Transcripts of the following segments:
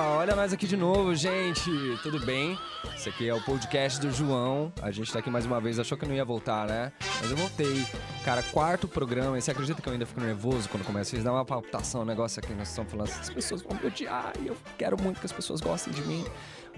olha nós aqui de novo, gente. Tudo bem? Esse aqui é o podcast do João. A gente tá aqui mais uma vez. Achou que eu não ia voltar, né? Mas eu voltei. Cara, quarto programa. E você acredita que eu ainda fico nervoso quando começa? Vocês dão uma palpitação, um negócio aqui. Nós estamos falando, as pessoas vão me odiar. E eu quero muito que as pessoas gostem de mim.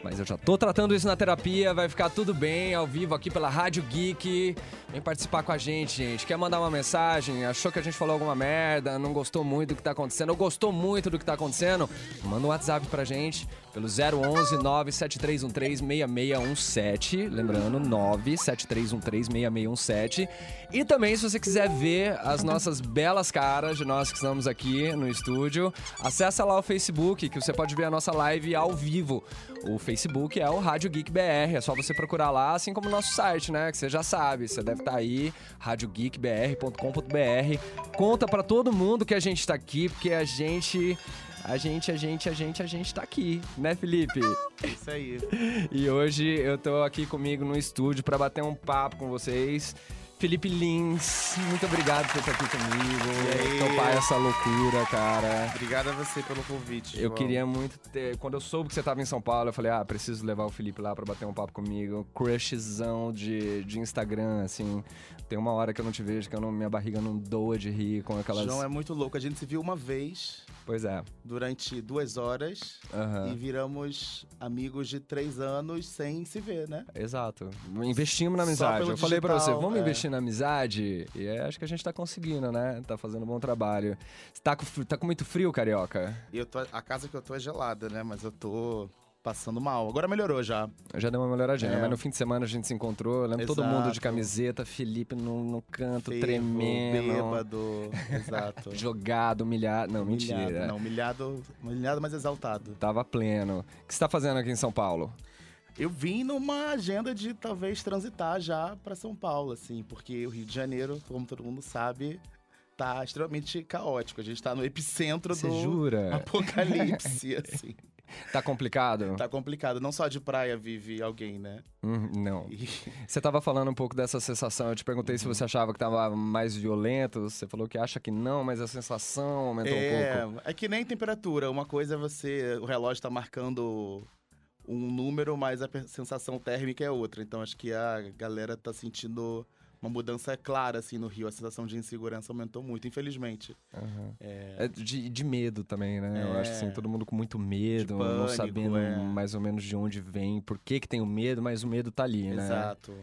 Mas eu já tô tratando isso na terapia, vai ficar tudo bem, ao vivo aqui pela Rádio Geek. Vem participar com a gente, gente. Quer mandar uma mensagem? Achou que a gente falou alguma merda? Não gostou muito do que tá acontecendo? Ou gostou muito do que tá acontecendo? Manda um WhatsApp pra gente pelo 011 97313 6617. Lembrando, 97313 6617. E também, se você quiser ver as nossas belas caras de nós que estamos aqui no estúdio, acessa lá o Facebook, que você pode ver a nossa live ao vivo. O Facebook é o Rádio Geek BR, é só você procurar lá, assim como o nosso site, né? Que você já sabe, você deve estar tá aí, radiogeekbr.com.br. Conta para todo mundo que a gente tá aqui, porque a gente a gente, a gente, a gente, a gente tá aqui, né, Felipe? Isso aí. E hoje eu tô aqui comigo no estúdio para bater um papo com vocês. Felipe Lins, muito obrigado por estar aqui comigo. Topar essa loucura, cara. Obrigado a você pelo convite. Eu João. queria muito ter. Quando eu soube que você tava em São Paulo, eu falei, ah, preciso levar o Felipe lá pra bater um papo comigo. Crushzão de, de Instagram, assim. Tem uma hora que eu não te vejo, que eu não, minha barriga não doa de rir com aquelas. João é muito louco. A gente se viu uma vez Pois é. durante duas horas Aham. e viramos amigos de três anos sem se ver, né? Exato. Investimos na amizade. Eu falei pra você, digital, vamos é. investir na amizade? E é, acho que a gente tá conseguindo, né? Tá fazendo um bom trabalho. Tá com, tá com muito frio, carioca? Eu tô, a casa que eu tô é gelada, né? Mas eu tô passando mal. Agora melhorou já. Já deu uma melhoradinha, É. mas no fim de semana a gente se encontrou. Eu lembro todo mundo de Exato. camiseta, Felipe no, no canto, Fervo, tremendo. Bêbado. Exato. Jogado, humilhado. Não, Humilhado, mentira. Não, humilhado, humilhado, mas exaltado. Tava pleno. O que você tá fazendo aqui em São Paulo? Eu vim numa agenda de talvez transitar já pra São Paulo, assim, porque o Rio de Janeiro, como todo mundo sabe, tá extremamente caótico. A gente tá no epicentro Você do jura? apocalipse, assim. Tá complicado? Tá complicado. Não só de praia vive alguém, né? Hum, não. E- Você tava falando um pouco dessa sensação. Eu te perguntei se Uhum. você achava que tava mais violento. Você falou que acha que não, mas a sensação aumentou um pouco. É, é que nem temperatura. Uma coisa é você. O relógio tá marcando um número, mas a sensação térmica é outra. Então acho que a galera tá sentindo uma mudança clara, assim, no Rio. A sensação de insegurança aumentou muito, infelizmente. Aham. É, É de, de medo também, né? Eu É. acho que assim, todo mundo com muito medo, De não pânico, sabendo é. mais ou menos de onde vem, por que, que tem o medo, mas o medo tá ali, né? Exato.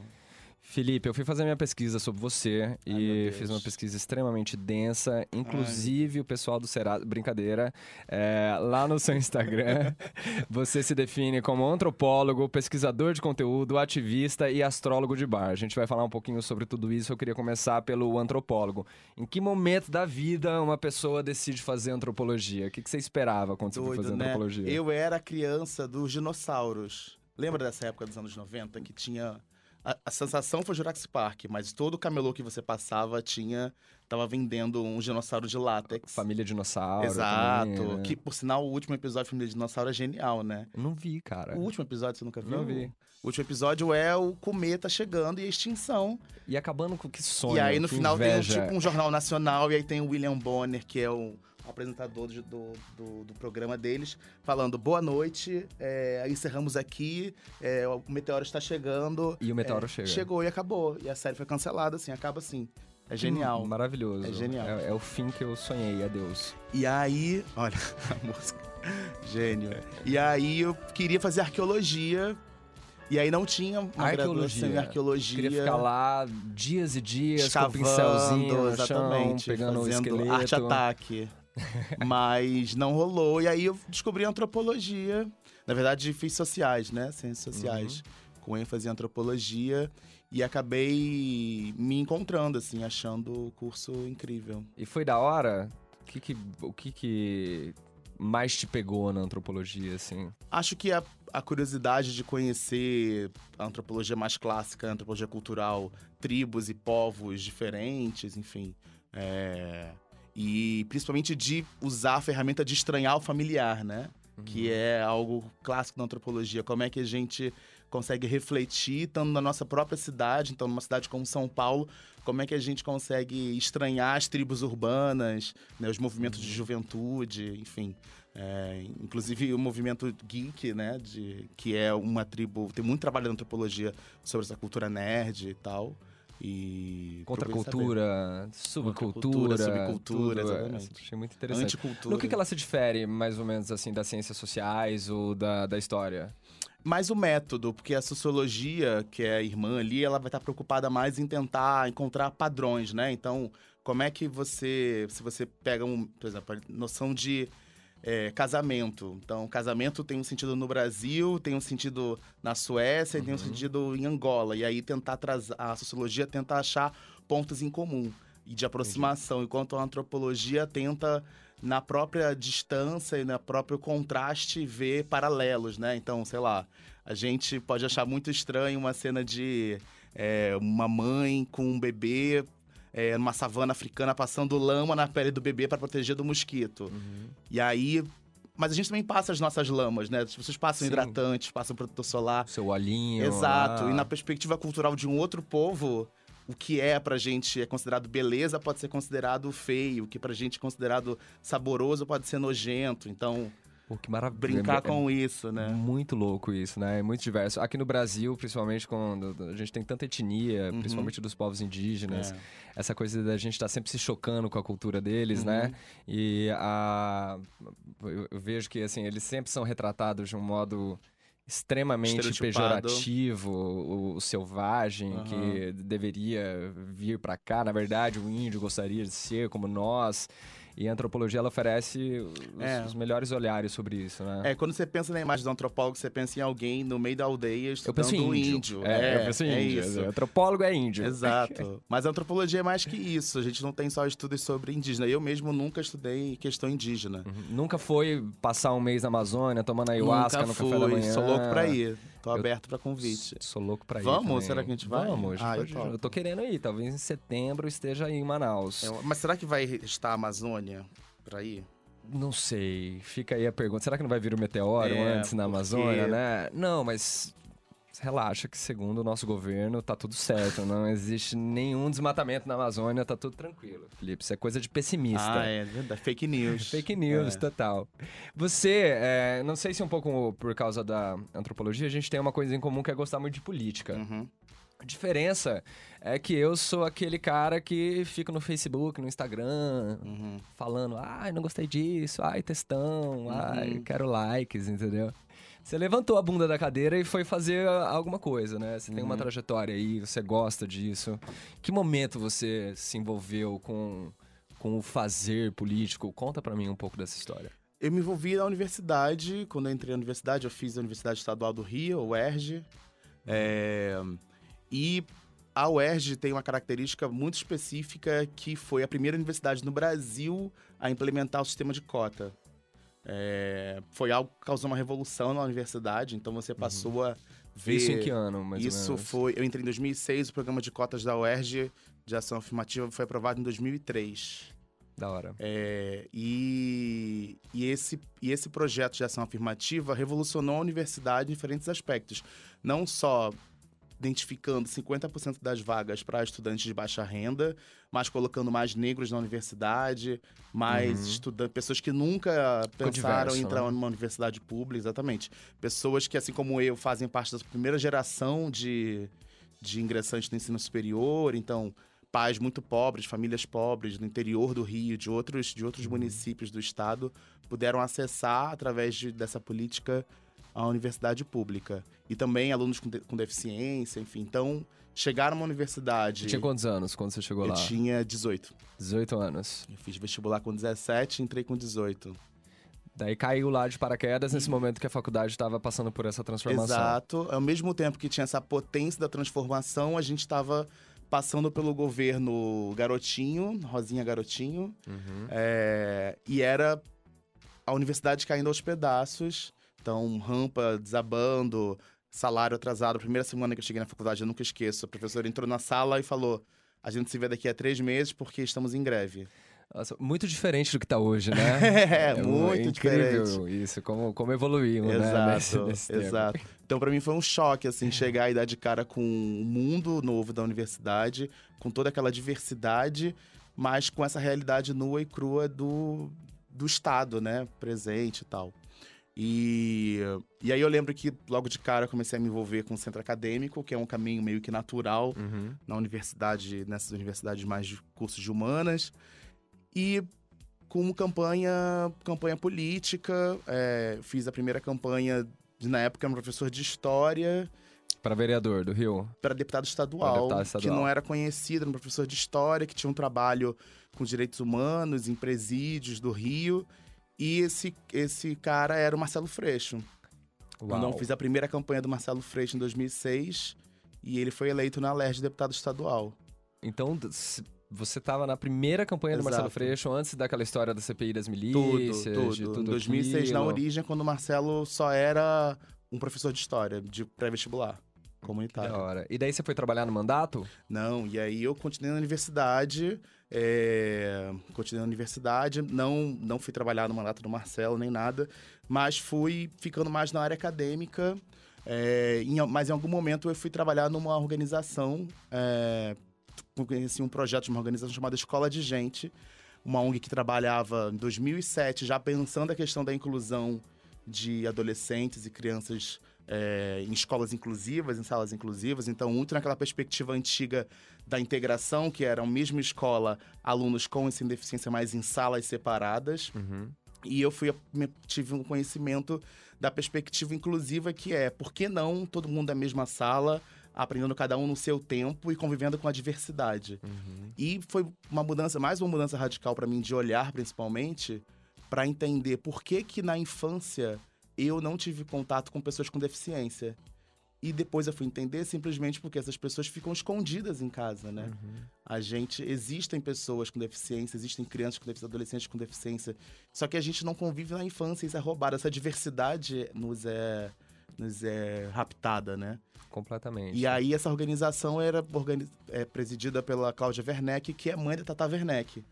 Felipe, eu fui fazer minha pesquisa sobre você Ai, e fiz uma pesquisa extremamente densa. Inclusive, o pessoal do Serasa. Brincadeira. é, lá no seu Instagram, você se define como antropólogo, pesquisador de conteúdo, ativista e astrólogo de bar. A gente vai falar um pouquinho sobre tudo isso. Eu queria começar pelo antropólogo. Em que momento da vida uma pessoa decide fazer antropologia? O que, que você esperava quando você foi Doido, fazer né? antropologia? Eu era criança dos dinossauros. Lembra dessa época dos anos 90 que tinha. A, a sensação foi Jurassic Park, mas todo camelô que você passava tinha. Tava vendendo um dinossauro de látex. Família Dinossauro. Exato. também, né? Que, por sinal, o último episódio de Família Dinossauro é genial, né? Não vi, cara. O último episódio você nunca viu? Não vi. O último episódio é o cometa chegando e a extinção. E acabando com que sonho. e aí, no final, inveja. tem um, tipo um jornal nacional, e aí tem o William Bonner, que é o apresentador de- do, do, do programa deles, falando: boa noite, é, encerramos aqui, é, o meteoro está chegando. E o meteoro É, chega. Chegou e acabou. E a série foi cancelada, assim, acaba assim. É genial. Que Maravilhoso. É genial. É, é o fim que eu sonhei, adeus. E aí, olha a música. Gênio. E aí eu queria fazer arqueologia. E aí não tinha uma graduação em arqueologia. Queria ficar lá dias e dias escavando, com o pincelzinho no chão, exatamente, pegando o fazendo esqueleto. arte-ataque. Mas não rolou. E aí eu descobri antropologia. Na verdade, fiz sociais, né? Ciências sociais. Uhum. Com ênfase em antropologia. E acabei me encontrando, assim, achando o curso incrível. E foi da hora? O que que, o que que mais te pegou na antropologia, assim? Acho que a, a curiosidade de conhecer a antropologia mais clássica, a antropologia cultural, tribos e povos diferentes, enfim. é, E principalmente de usar a ferramenta de estranhar o familiar, né? Que é algo clássico da antropologia. Como é que a gente consegue refletir, estando na nossa própria cidade, então numa cidade como São Paulo, como é que a gente consegue estranhar as tribos urbanas, né, os movimentos de juventude, enfim. É, inclusive o movimento geek, né, de, que é uma tribo, tem muito trabalho na antropologia sobre essa cultura nerd e tal. E Contracultura, subcultura, subcultura, tudo, exatamente. É, achei muito interessante. Anticultura. No que, que ela se difere, mais ou menos, assim, das ciências sociais ou da, da história? mais o método, porque a sociologia, que é a irmã ali, ela vai estar preocupada mais em tentar encontrar padrões, né? Então, como é que você, se você pega um, por exemplo, a noção de é, casamento. Então, casamento tem um sentido no Brasil, tem um sentido na Suécia, uhum. e tem um uhum. sentido em Angola. E aí tentar trazer a sociologia tenta achar pontos em comum e de aproximação, Entendi. enquanto a antropologia tenta na própria distância e no próprio contraste ver paralelos, né? Então, sei lá, a gente pode achar muito estranho uma cena de é, uma mãe com um bebê é, numa savana africana passando lama na pele do bebê para proteger do mosquito. Uhum. E aí mas a gente também passa as nossas lamas, né? As pessoas passam Sim. hidratantes, passam protetor solar. Seu olhinho. Exato. Ah. E na perspectiva cultural de um outro povo, o que é pra gente é considerado beleza pode ser considerado feio, o que pra gente é considerado saboroso pode ser nojento. Então, Pô, que maravilha. Brincar com isso, né? Muito louco isso, né? É muito diverso. Aqui no Brasil, principalmente quando a gente tem tanta etnia, uhum. principalmente dos povos indígenas, é. essa coisa da gente estar tá sempre se chocando com a cultura deles, né? uhum. né? E a... eu vejo que, assim, eles sempre são retratados de um modo extremamente pejorativo, o, o selvagem uhum. que deveria vir para cá. Na verdade, o índio gostaria de ser como nós. E a antropologia ela oferece os, é. os, melhores olhares sobre isso, né? É, quando você pensa na imagem do antropólogo, você pensa em alguém no meio da aldeia estudando eu penso índio. índio. É, é, eu penso é índio. Isso. Antropólogo é índio. Exato. Mas a antropologia é mais que isso. A gente não tem só estudos sobre indígena. Eu mesmo nunca estudei questão indígena. Uhum. Nunca foi passar um mês na Amazônia tomando ayahuasca nunca no fui. café da manhã? Sou louco pra ir. Tô eu aberto para convite. Sou louco para ir. Vamos? Também. Será que a gente vai? Vamos. Ah, eu, eu, tô querendo ir. Talvez em setembro esteja aí em Manaus. É, mas será que vai estar a Amazônia? para ir? Não sei. Fica aí a pergunta. Será que não vai vir o meteoro é, antes na porque... Amazônia, né? Não, mas relaxa que segundo o nosso governo tá tudo certo, não existe nenhum desmatamento na Amazônia, tá tudo tranquilo, Felipe. Isso é coisa de pessimista. Ah, é verdade. Fake news. Fake news, é. total. Você, é, não sei se um pouco por causa da antropologia, a gente tem uma coisa em comum que é gostar muito de política. Uhum. A diferença é que eu sou aquele cara que fica no Facebook, no Instagram, uhum. falando, ai, não gostei disso, ai, textão, uhum. ai, quero likes, entendeu? Você levantou a bunda da cadeira e foi fazer alguma coisa, né? Você tem uma uhum. trajetória aí, você gosta disso. Que momento você se envolveu com, com o fazer político? Conta para mim um pouco dessa história. Eu me envolvi na universidade, quando eu entrei na universidade, eu fiz a Universidade Estadual do Rio, o UERJ. É... E a UERJ tem uma característica muito específica que foi a primeira universidade no Brasil a implementar o sistema de cota. É, foi algo que causou uma revolução na universidade, então você uhum. passou uhum. a ver... Isso em que ano, mais Isso foi... Eu entrei em 2006, o programa de cotas da UERJ de ação afirmativa foi aprovado em 2003. Da hora. É, e, e, esse, e esse projeto de ação afirmativa revolucionou a universidade em diferentes aspectos. Não só identificando 50% das vagas para estudantes de baixa renda, mas colocando mais negros na universidade, mais uhum. estudantes, pessoas que nunca Ficou pensaram diverso, em entrar né? numa universidade pública, exatamente. Pessoas que, assim como eu, fazem parte da primeira geração de, de ingressantes no ensino superior, então pais muito pobres, famílias pobres do interior do Rio, de outros, de outros uhum. municípios do estado, puderam acessar através de, dessa política a universidade pública. E também alunos com, de, com deficiência, enfim. Então, chegar numa universidade. Você tinha quantos anos quando você chegou eu lá? Eu tinha 18. 18 anos. Eu fiz vestibular com 17 e entrei com 18. Daí caiu lá de paraquedas nesse momento que a faculdade estava passando por essa transformação. Exato. Ao mesmo tempo que tinha essa potência da transformação, a gente estava passando pelo governo garotinho, Rosinha Garotinho. Uhum. É, e era a universidade caindo aos pedaços. Então, rampa desabando, salário atrasado. A primeira semana que eu cheguei na faculdade, eu nunca esqueço. A professora entrou na sala e falou: A gente se vê daqui a três meses porque estamos em greve. Nossa, muito diferente do que tá hoje, né? É, muito incrível diferente. isso, como, como evoluímos, né? Exato, Nesse, nesse tempo. exato. Então, pra mim foi um choque, assim, chegar e dar de cara com um mundo novo da universidade, com toda aquela diversidade, mas com essa realidade nua e crua do, do Estado, né? Presente e tal. E, e aí eu lembro que logo de cara eu comecei a me envolver com o centro acadêmico, que é um caminho meio que natural Uhum. na universidade, nessas universidades mais de cursos de humanas. E com campanha, campanha política, é, fiz a primeira campanha, de, na época, era um professor de história Para vereador do Rio. para deputado estadual, deputado que estadual. não era conhecido, era um professor de história, que tinha um trabalho com direitos humanos em presídios do Rio. E esse, esse cara era o Marcelo Freixo. Quando eu Uau. fiz a primeira campanha do Marcelo Freixo em 2006, e ele foi eleito na LERJ de deputado estadual. Então, você estava na primeira campanha do Marcelo Exato. Freixo, antes daquela história da CPI das Tudo, milícias, tudo. de tudo em 2006, na aquilo. origem, quando o Marcelo só era um professor de história, de pré-vestibular, comunitário. Da hora. E daí você foi trabalhar no mandato? Não, e aí eu continuei na universidade, é, continuei na universidade, não, não fui trabalhar no mandato do Marcelo nem nada, mas fui ficando mais na área acadêmica, é, em- mas em algum momento eu fui trabalhar numa organização, é, conheci um projeto de uma organização chamada Escola de Gente, uma ONG que trabalhava em 2007, já pensando a questão da inclusão de adolescentes e crianças é, em escolas inclusivas, em salas inclusivas. Então, muito naquela perspectiva antiga da integração, que era a mesma escola, alunos com e sem deficiência, mas em salas separadas. Uhum. E eu fui, tive um conhecimento da perspectiva inclusiva, que é por que não todo mundo na mesma sala, aprendendo cada um no seu tempo e convivendo com a diversidade. Uhum. E foi uma mudança, mais uma mudança radical para mim de olhar, principalmente, para entender por que que na infância eu não tive contato com pessoas com deficiência. E depois eu fui entender simplesmente porque essas pessoas ficam escondidas em casa, né? Uhum. A gente existem pessoas com deficiência, existem crianças com deficiência, adolescentes com deficiência. Só que a gente não convive na infância, isso é roubado. Essa diversidade nos é nos é raptada, né? Completamente. E aí essa organização era organi- é, presidida pela Cláudia Werneck, que é mãe da Tata Werneck.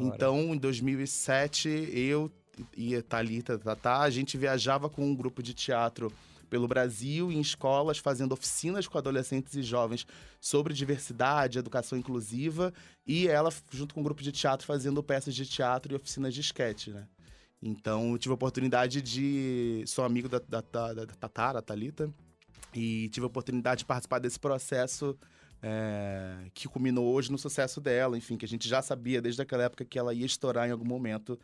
Então, em 2007, eu e a Thalita, a Tatá, a gente viajava com um grupo de teatro pelo Brasil, em escolas, fazendo oficinas com adolescentes e jovens sobre diversidade, educação inclusiva, e ela, junto com um grupo de teatro, fazendo peças de teatro e oficinas de esquete, né? Então, eu tive a oportunidade de... Sou amigo da, da, da, da Tatara, Thalita, e tive a oportunidade de participar desse processo é, que culminou hoje no sucesso dela, enfim, que a gente já sabia desde aquela época que ela ia estourar em algum momento,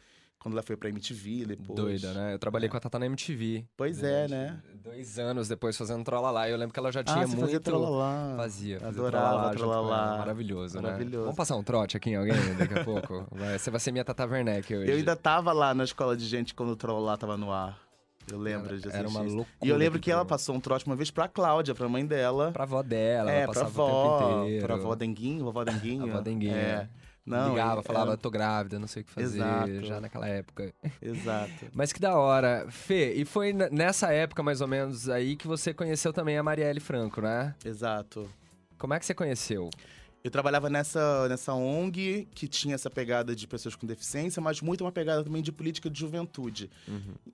quando ela foi pra MTV, depois. Doida, né? Eu trabalhei com a Tata na MTV. Pois é, né? Dois anos depois fazendo Trolalá. E eu lembro que ela já Ah, tinha você muito... fazia Trolalá. Fazia, fazia Adorava ela. Trolalá. Maravilhoso, né? Maravilhoso. Vamos passar um trote aqui em alguém daqui a pouco? Vai, você vai ser minha Tata Werneck hoje. Eu ainda tava lá na escola de gente quando o Trollolá tava no ar. Eu lembro de Era uma loucura. E eu lembro que ela aquilo. passou um trote uma vez pra Cláudia, pra mãe dela. Pra avó dela, é, ela pra passava o avó. tempo inteiro. Pra avó Denguinho, vovó Denguinho. Avó Denguinho, É. Não, Ligava, falava, era- tô grávida, não sei o que fazer, Exato. já naquela época. Exato. Mas que da hora. Fê, e foi nessa época, mais ou menos, aí que você conheceu também a Marielle Franco, né? Exato. Como é que você conheceu? Eu trabalhava nessa, nessa ONG que tinha essa pegada de pessoas com deficiência, mas muito uma pegada também de política de juventude.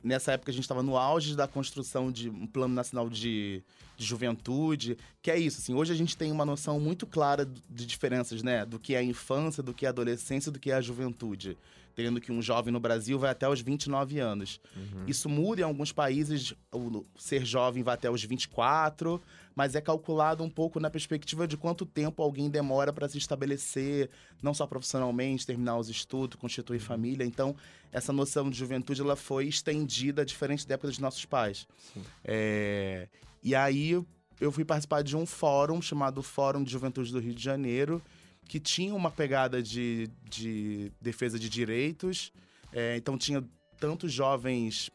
Nessa época a gente estava no auge da construção de um plano nacional de, de juventude, que é isso, assim, hoje a gente tem uma noção muito clara de diferenças, né, do que é a infância, do que é a adolescência, do que é a juventude. Tendo que um jovem no Brasil vai até os 29 anos. Isso muda em alguns países, o ser jovem vai até os 24, mas é calculado um pouco na perspectiva de quanto tempo alguém demora para se estabelecer, não só profissionalmente, terminar os estudos, constituir família. Então, essa noção de juventude ela foi estendida diferente da época dos nossos pais. É, E aí eu fui participar de um fórum chamado Fórum de Juventude do Rio de Janeiro, que tinha uma pegada de, de defesa de direitos. É, então tinha tantos jovens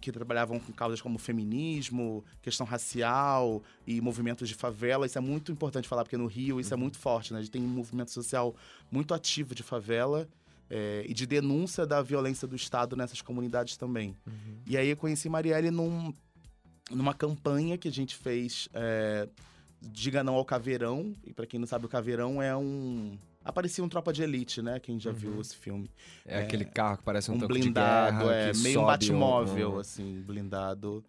que trabalhavam com causas como feminismo, questão racial e movimentos de favela. Isso é muito importante falar, porque no Rio isso é muito forte, né? A gente tem um movimento social muito ativo de favela é, e de denúncia da violência do Estado nessas comunidades também. E aí eu conheci Marielle num, numa campanha que a gente fez, é, Diga Não ao Caveirão. E para quem não sabe, o Caveirão é um, Aparecia um Tropa de Elite, né? Quem já Uhum. viu esse filme. É, aquele carro que parece um, Um tanque blindado, de guerra, é, que meio um batmóvel, um- assim, blindado.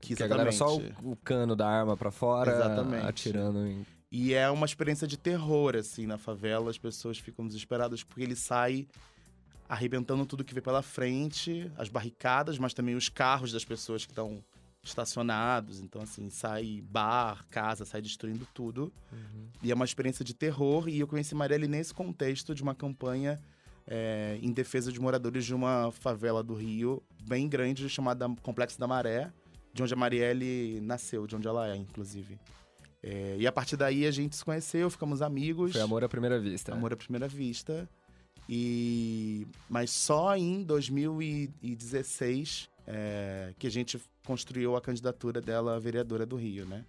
Que, Que a galera exatamente. só o, o cano da arma pra fora, Exatamente. atirando em... E é uma experiência de terror, assim, na favela. As pessoas ficam desesperadas porque ele sai arrebentando tudo que vê pela frente, as barricadas, mas também os carros das pessoas que estão estacionados. Então, assim, sai bar, casa, sai destruindo tudo. E é uma experiência de terror. E eu conheci Marielle nesse contexto de uma campanha é, em defesa de moradores de uma favela do Rio bem grande, chamada Complexo da Maré, de onde a Marielle nasceu, de onde ela é, inclusive. É, e a partir daí a gente se conheceu, ficamos amigos. Foi amor à primeira vista. Amor à primeira vista. E mas só em 2016 é, que a gente construiu a candidatura dela a vereadora do Rio, né?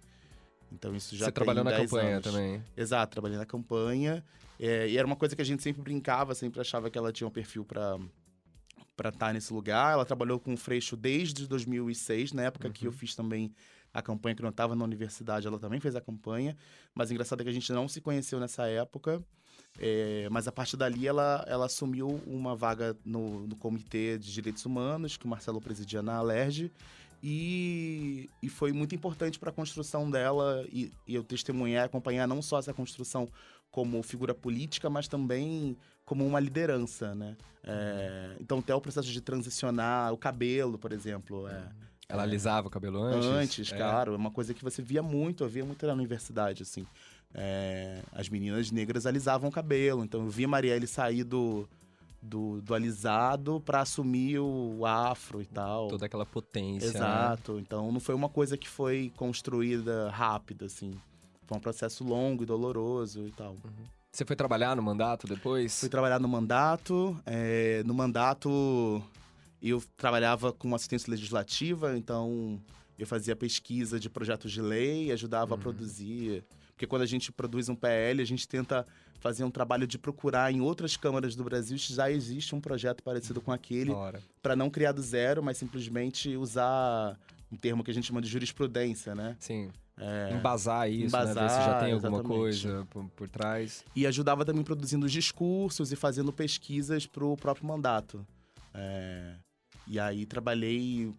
Então isso já Você trabalhou na 10 campanha anos. também. Exato, trabalhei na campanha. é, e era uma coisa que a gente sempre brincava, sempre achava que ela tinha um perfil para para estar nesse lugar. Ela trabalhou com o Freixo desde 2006, na época que eu fiz também a campanha, que eu não estava na universidade, ela também fez a campanha. Mas o engraçado é que a gente não se conheceu nessa época. É, mas a partir dali ela, ela assumiu uma vaga no, no Comitê de Direitos Humanos, que o Marcelo presidia na Alerj. E, e foi muito importante para a construção dela e, e eu testemunhar, acompanhar não só essa construção como figura política, mas também como uma liderança, né? É, então, até o processo de transicionar o cabelo, por exemplo, é, Ela alisava o cabelo antes? antes, É. claro, é uma coisa que você via muito, eu via muito na universidade, assim. É, as meninas negras alisavam o cabelo, então eu vi Marielle sair do, do, do alisado para assumir o afro e tal. Toda aquela potência, né? Exato, então não foi uma coisa que foi construída rápida, assim. Foi um processo longo e doloroso e tal. Você foi trabalhar no mandato depois? Fui trabalhar no mandato. é, no mandato, eu trabalhava com assistência legislativa, então eu fazia pesquisa de projetos de lei, ajudava a produzir. Porque quando a gente produz um PL, a gente tenta fazer um trabalho de procurar em outras câmaras do Brasil se já existe um projeto parecido com aquele, para não criar do zero, mas simplesmente usar um termo que a gente chama de jurisprudência, né? Sim. É, Embasar isso, né? Ver se já Embasar, tem alguma exatamente. coisa por, por trás. e ajudava também produzindo discursos e fazendo pesquisas para o próprio mandato. É, e aí trabalhei,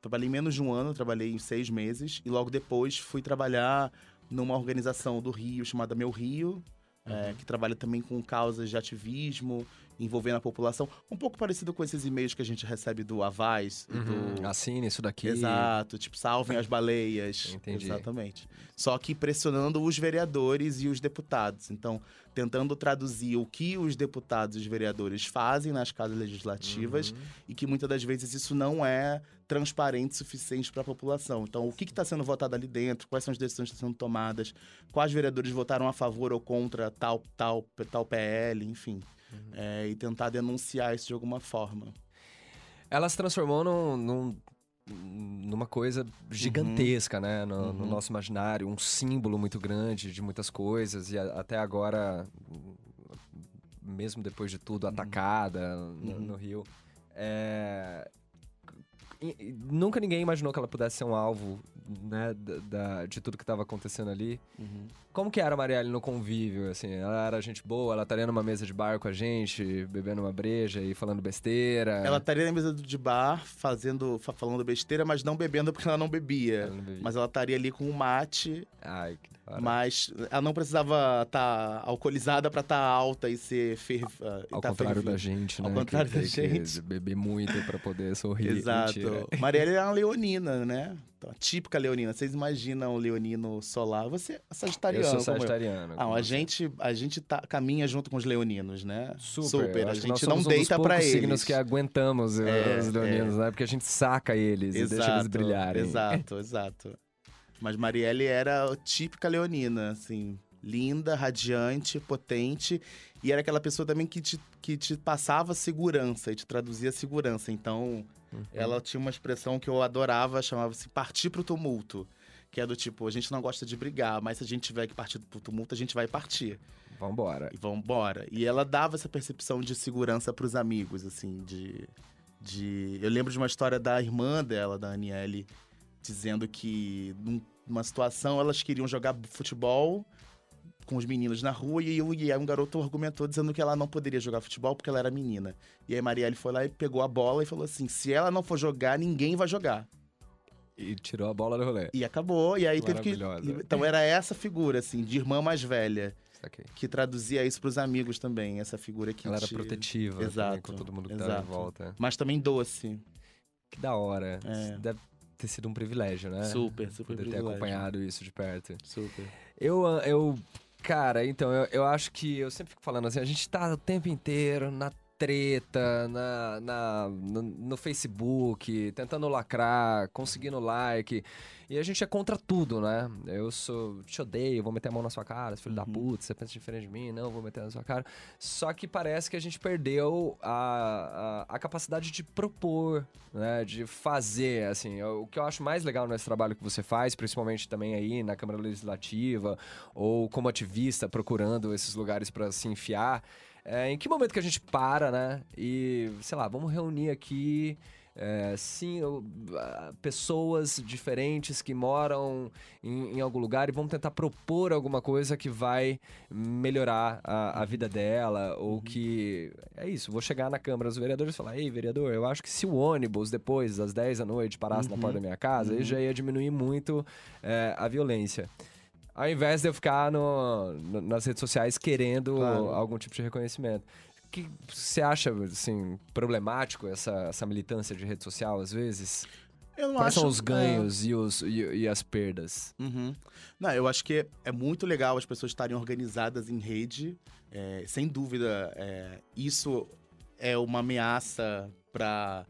trabalhei menos de um ano, trabalhei em seis meses e logo depois fui trabalhar numa organização do Rio chamada Meu Rio, é, que trabalha também com causas de ativismo envolvendo a população, um pouco parecido com esses e-mails que a gente recebe do Avaz e do Assine isso daqui. Exato, tipo, salvem as baleias. Entendi. Exatamente. Só que pressionando os vereadores e os deputados. Então, tentando traduzir o que os deputados e os vereadores fazem nas casas legislativas Uhum. e que muitas das vezes isso não é transparente o suficiente para a população. Então, o que está sendo votado ali dentro, quais são as decisões que estão sendo tomadas, quais vereadores votaram a favor ou contra tal, tal, tal PL, enfim. É, e tentar denunciar isso de alguma forma. Ela se transformou num, num- numa coisa gigantesca, né? No, no Uhum. nosso imaginário, um símbolo muito grande de muitas coisas. E a- até agora, mesmo depois de tudo, atacada no, Uhum. no Rio. É, Nunca ninguém imaginou que ela pudesse ser um alvo né, da, de tudo que estava acontecendo ali. Como que era a Marielle no convívio, assim? Ela era gente boa, ela estaria numa mesa de bar com a gente, bebendo uma breja e falando besteira. Ela estaria na mesa de bar, fazendo, fa- falando besteira, mas não bebendo porque ela não bebia. Ela não bebia. Mas ela estaria ali com um mate, Ai, que hora. mas ela não precisava estar alcoolizada pra estar alta e ser fer... ah, e Ao tá contrário da gente, né? Ao contrário que da gente. beber muito pra poder sorrir. Exato. Mentira. Marielle é uma leonina, né? Então, típica leonina. Vocês imaginam o leonino solar? Você é sagitariano. Eu sou sagitariano. Ah, a gente, a gente tá, caminha junto com os leoninos, né? Super. eu A gente não um deita poucos eles. signos que aguentamos eh, É, os leoninos, né? Porque a gente saca eles e deixa eles brilharem. Exato, exato. Mas Marielle era a típica leonina, assim, linda, radiante, potente. E era aquela pessoa também que te, que te passava segurança e te traduzia segurança. Então, Uhum. ela tinha uma expressão que eu adorava, chamava-se partir pro tumulto. Que é do tipo, a gente não gosta de brigar, mas se a gente tiver que partir pro tumulto, a gente vai partir. Vambora. E vambora. E ela dava essa percepção de segurança pros amigos, assim, de, de... Eu lembro de uma história da irmã dela, da Aniele, dizendo que num- numa situação elas queriam jogar futebol com os meninos na rua e, eu, e aí um garoto argumentou dizendo que ela não poderia jogar futebol porque ela era menina. E aí Marielle foi lá e pegou a bola e falou assim: se ela não for jogar, ninguém vai jogar. E tirou a bola do rolê. E acabou, e aí teve que. Então era essa figura, assim, de irmã mais velha, Saquei. que traduzia isso pros amigos também, essa figura que. Ela era te- protetiva também Exato, com todo mundo que tava em volta. Mas também doce. Que da hora. É. Deve ter sido um privilégio, né? Super, super Poder ter privilégio. acompanhado isso de perto. Super. Eu, eu cara, então, eu, eu acho que eu sempre fico falando assim, a gente tá o tempo inteiro na treta, na, na, no, no Facebook, tentando lacrar, conseguindo like. E a gente é contra tudo, né? Eu sou. Te odeio, vou meter a mão na sua cara, filho da Uhum. puta, você pensa diferente de mim, não, vou meter na sua cara. Só que parece que a gente perdeu a, a, a capacidade de propor, né? De fazer, assim. O que eu acho mais legal nesse trabalho que você faz, principalmente também aí na Câmara Legislativa, ou como ativista procurando esses lugares para se enfiar. É, em que momento que a gente para, né? E, sei lá, vamos reunir aqui. é, sim, eu- pessoas diferentes que moram em, em algum lugar e vamos tentar propor alguma coisa que vai melhorar a, a vida dela, ou que. É isso, vou chegar na Câmara dos Vereadores e falar: Ei, vereador, eu acho que se o ônibus depois das 10 da noite parasse na Uhum. porta da minha casa, aí Uhum. já ia diminuir muito é, a violência. Ao invés de eu ficar no- no- nas redes sociais querendo Claro. algum tipo de reconhecimento. O que você acha, assim, problemático essa, essa militância de rede social, às vezes? Eu não Quais acho. são os é, ganhos e, os, e, e as perdas? Uhum. Não, eu acho que é muito legal as pessoas estarem organizadas em rede. É, sem dúvida, é, isso é uma ameaça para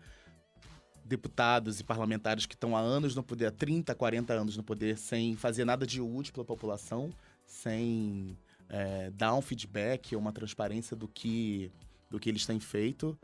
deputados e parlamentares que estão há anos no poder, há 30, 40 anos no poder, sem fazer nada de útil para a população, sem é, dar um feedback ou uma transparência do que, do que eles têm feito.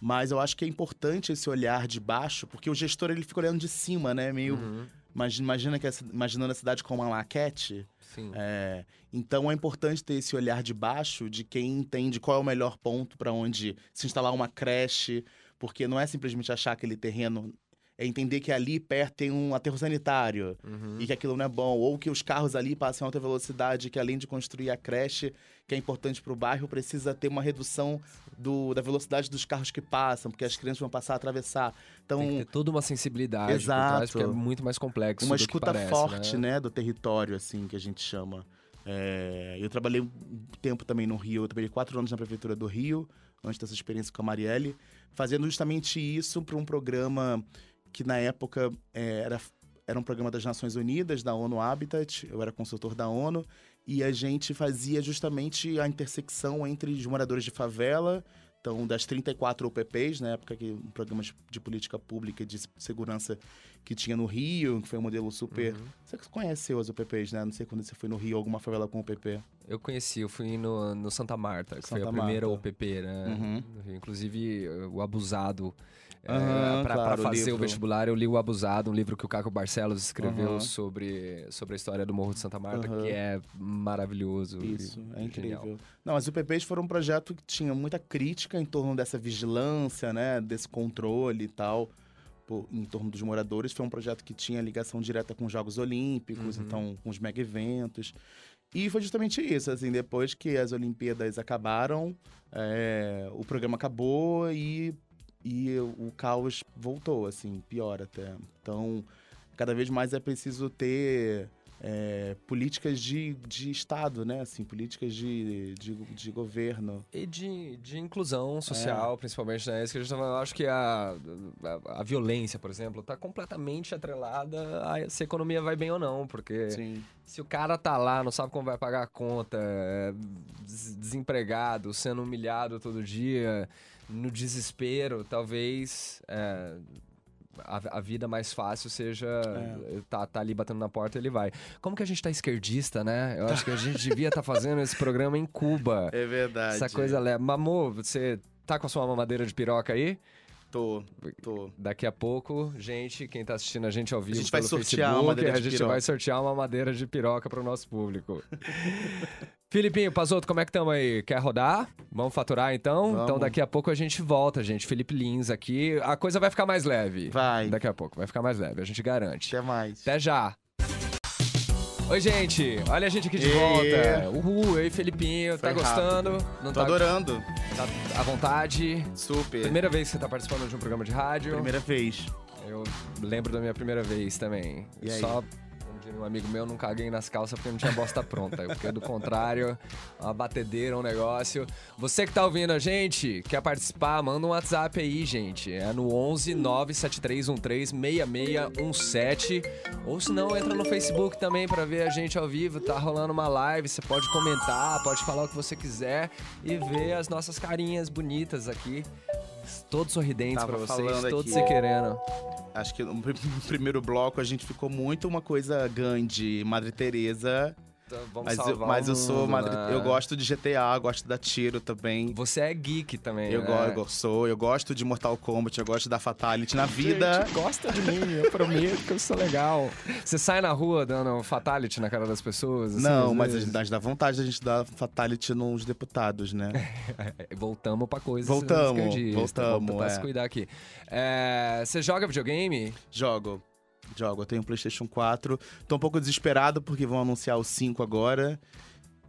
Mas eu acho que é importante esse olhar de baixo, porque o gestor ele fica olhando de cima, né? Meio Uhum, Imagi- Imagina que imaginando a cidade como uma maquete. Sim. é, então é importante ter esse olhar de baixo de quem entende qual é o melhor ponto para onde se instalar uma creche, porque não é simplesmente achar aquele terreno, é entender que ali perto tem um aterro sanitário Uhum. e que aquilo não é bom, ou que os carros ali passam em alta velocidade, que além de construir a creche, que é importante para o bairro, precisa ter uma redução do- da velocidade dos carros que passam, porque as crianças vão passar a atravessar. Então, Tem que ter toda uma sensibilidade por trás, Exato. porque é muito mais complexo uma escuta parece, forte, né? né? do território, assim, que a gente chama. É, eu trabalhei um tempo também no Rio, eu trabalhei quatro anos na prefeitura do Rio, antes dessa experiência com a Marielle, fazendo justamente isso para um programa que na época é, era, era um programa das Nações Unidas, da ONU Habitat, eu era consultor da ONU, e a gente fazia justamente a intersecção entre os moradores de favela, então das 34 UPPs, na época que um programa de- política pública e de segurança que tinha no Rio, que foi um modelo super... Uhum. Você conheceu as UPPs, né? Não sei quando você foi no Rio, alguma favela com UPP. Eu conheci, eu fui no, no Santa Marta, que foi a Santa primeira Marta. OPP, né? Uhum. Inclusive, o Abusado. Aham, pra, pra claro, o fazer o livro. vestibular, eu li o Abusado, um livro que o Caco Barcelos escreveu Aham. sobre, sobre a história do Morro de Santa Marta, Aham. que é maravilhoso. e Isso, é genial. incrível. Não, as UPPs foram um projeto que tinha muita crítica em torno dessa vigilância, né? Desse controle e tal, pô, em torno dos moradores. Foi um projeto que tinha ligação direta com os Jogos Olímpicos, Uhum. então com os mega eventos. E foi justamente isso, assim, depois que as Olimpíadas acabaram, é, o programa acabou e, e o caos voltou, assim, pior até. Então, cada vez mais é preciso ter é, políticas de, de Estado, né? Assim, políticas de, de, de governo. E de, de inclusão É. social, principalmente, né? Isso que a gente tá falando. Eu acho que a, a, a violência, por exemplo, está completamente atrelada a se a economia vai bem ou não, porque Sim. se o cara tá lá, não sabe como vai pagar a conta, é des- desempregado, sendo humilhado todo dia, no desespero, talvez é, a, a vida mais fácil seja É. tá, tá ali batendo na porta ele vai. Como que a gente tá esquerdista, né? Eu acho que a gente devia estar fazendo esse programa em Cuba. É verdade. Essa coisa leve. Mamô, você tá com a sua mamadeira de piroca aí? Tô, tô. Daqui a pouco, gente, quem tá assistindo a gente ao vivo gente vai pelo sortear uma Facebook, a de gente piroca. vai sortear uma madeira de piroca pro nosso público. Filipinho, Pazoto, como é que estamos aí? Quer rodar? Vamos faturar então? Vamos. Então daqui a pouco a gente volta, gente. Felipe Lins aqui. A coisa vai ficar mais leve. Vai. Daqui a pouco, vai ficar mais leve, a gente garante. Até mais. Até já! Oi, gente. Olha a gente aqui de Ê. volta. Uhul, eu e Felipinho. tá Foi gostando? Não Tô tá, adorando. tá à vontade? Super. Primeira vez que você tá participando de um programa de rádio. Primeira vez. Eu lembro da minha primeira vez também. E aí? Só, como diria um amigo meu, não caguei nas calças porque não tinha bosta pronta. Porque do contrário, uma batedeira, um negócio. Você que tá ouvindo a gente, quer participar, manda um WhatsApp aí, gente. É no 11 97313 6617. Ou se não, entra no Facebook também pra ver a gente ao vivo. Tá rolando uma live, você pode comentar, pode falar o que você quiser e ver as nossas carinhas bonitas aqui. Todos sorridentes pra vocês, todos aqui. se querendo. Acho que no pr- no primeiro bloco a gente ficou muito uma coisa Gandhi, Madre Teresa. Então, Vamos Mas, eu, salvar mas o eu sou mundo, Madre. né? Eu gosto de GTA, gosto da tiro também. Você é geek também, Eu, né? go- eu sou, eu gosto de Mortal Kombat, eu gosto da Fatality. Na vida. Gente, gosta de mim, eu prometo que eu sou legal. Você sai na rua dando fatality na cara das pessoas? assim, Não, mas a gente dá- vontade da gente dar Fatality nos deputados, né? Voltamos pra coisas Voltamos, esquerdistas. voltamos, Vamos tentar é. se cuidar aqui. É, Você joga videogame? Jogo. Jogo. Eu tenho um PlayStation 4. Tô um pouco desesperado porque vão anunciar o 5 agora.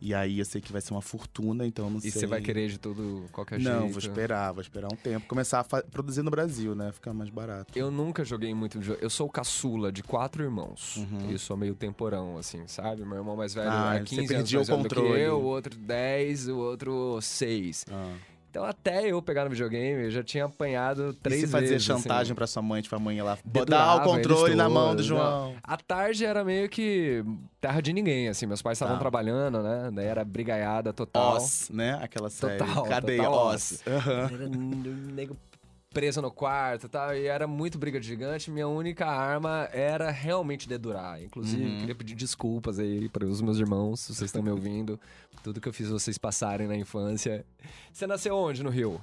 E aí eu sei que vai ser uma fortuna, então eu não sei. E você vai querer de todo qualquer jeito? Não, vou esperar, vou esperar um tempo. Começar a produzir no Brasil, né? Ficar mais barato. Eu nunca joguei muito videogame. Eu sou o caçula de quatro irmãos. Uhum. Eu sou meio temporão, assim, sabe? Meu irmão mais velho Ah, é você 15 anos perdia mais o controle. eu, o outro 10, o outro 6. Ah. Então até eu pegar no videogame, eu já tinha apanhado E três se fazer vezes. chantagem assim. pra sua mãe, tipo a mãe lá, dar o controle na mão do João. A tarde era meio que terra de ninguém, assim. Meus pais estavam Tá. trabalhando, né? Daí era brigaiada total. Oz, né? Aquela série. Total, Cadeia total. Era n- nego preso no quarto e tal. E era muito briga de gigante. Minha única arma era realmente dedurar. Inclusive, Uhum. queria pedir desculpas aí para os meus irmãos, se vocês estão me ouvindo. Tudo que eu fiz vocês passarem na infância. Você nasceu onde no Rio?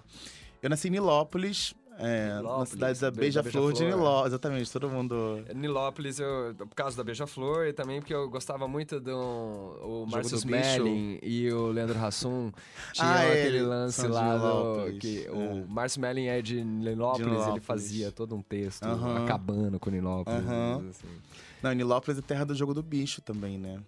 Eu nasci em Nilópolis, é, na Nilópolis, cidade da Be- Beija-Flor de Beija-Flor. Nilópolis. Exatamente, todo mundo... Nilópolis, eu, por causa da Beija-Flor e também porque eu gostava muito do o Márcio. Smelling e o Leandro Hassum. Tinha Ah, aquele eles lance de lá do. Que é. O Márcio Smelling é de Nilópolis, ele Nilópolis. fazia todo um texto Aham. acabando com Nilópolis. Aham. assim. Não, Nilópolis é terra do jogo do bicho também, né?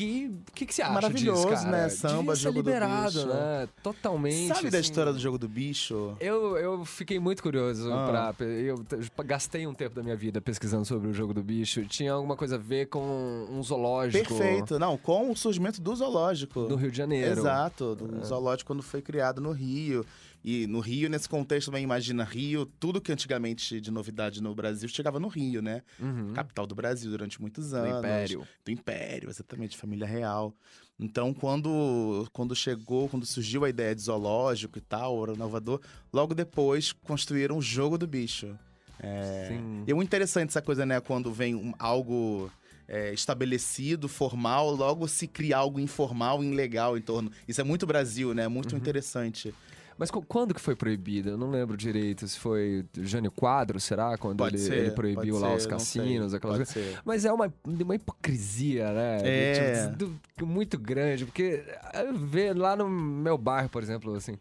Que que, que você acha Maravilhoso, disso, né? Samba, Devia jogo do liberado, bicho. né? Totalmente. Sabe da assim. história do jogo do bicho? Eu, eu fiquei muito curioso Ah. pra. Eu gastei um tempo da minha vida pesquisando sobre o jogo do bicho. Tinha alguma coisa a ver com um zoológico. Perfeito. Não, com o surgimento do zoológico. Do Rio de Janeiro. Exato, do zoológico quando foi criado no Rio. E no Rio, nesse contexto, também imagina Rio, tudo que antigamente de novidade no Brasil chegava no Rio, né? Uhum. Capital do Brasil durante muitos Do anos. Império. Do Império, exatamente, família real. Então, quando, quando chegou, quando surgiu a ideia de zoológico e tal, era inovador, logo depois construíram o jogo do bicho. É, Sim. E é muito interessante essa coisa, né? Quando vem um- algo é, estabelecido, formal, logo se cria algo informal e ilegal em torno. Isso é muito Brasil, né? Muito Uhum. interessante. Mas qu- quando que foi proibido? Eu não lembro direito se foi Jânio Quadro, será? Quando Pode ele, ser. ele proibiu lá ser, os cassinos, sei, aquelas coisas. ser. Mas é uma, uma hipocrisia, né? É. Tipo, muito grande. Porque eu ver lá no meu bairro, por exemplo, assim.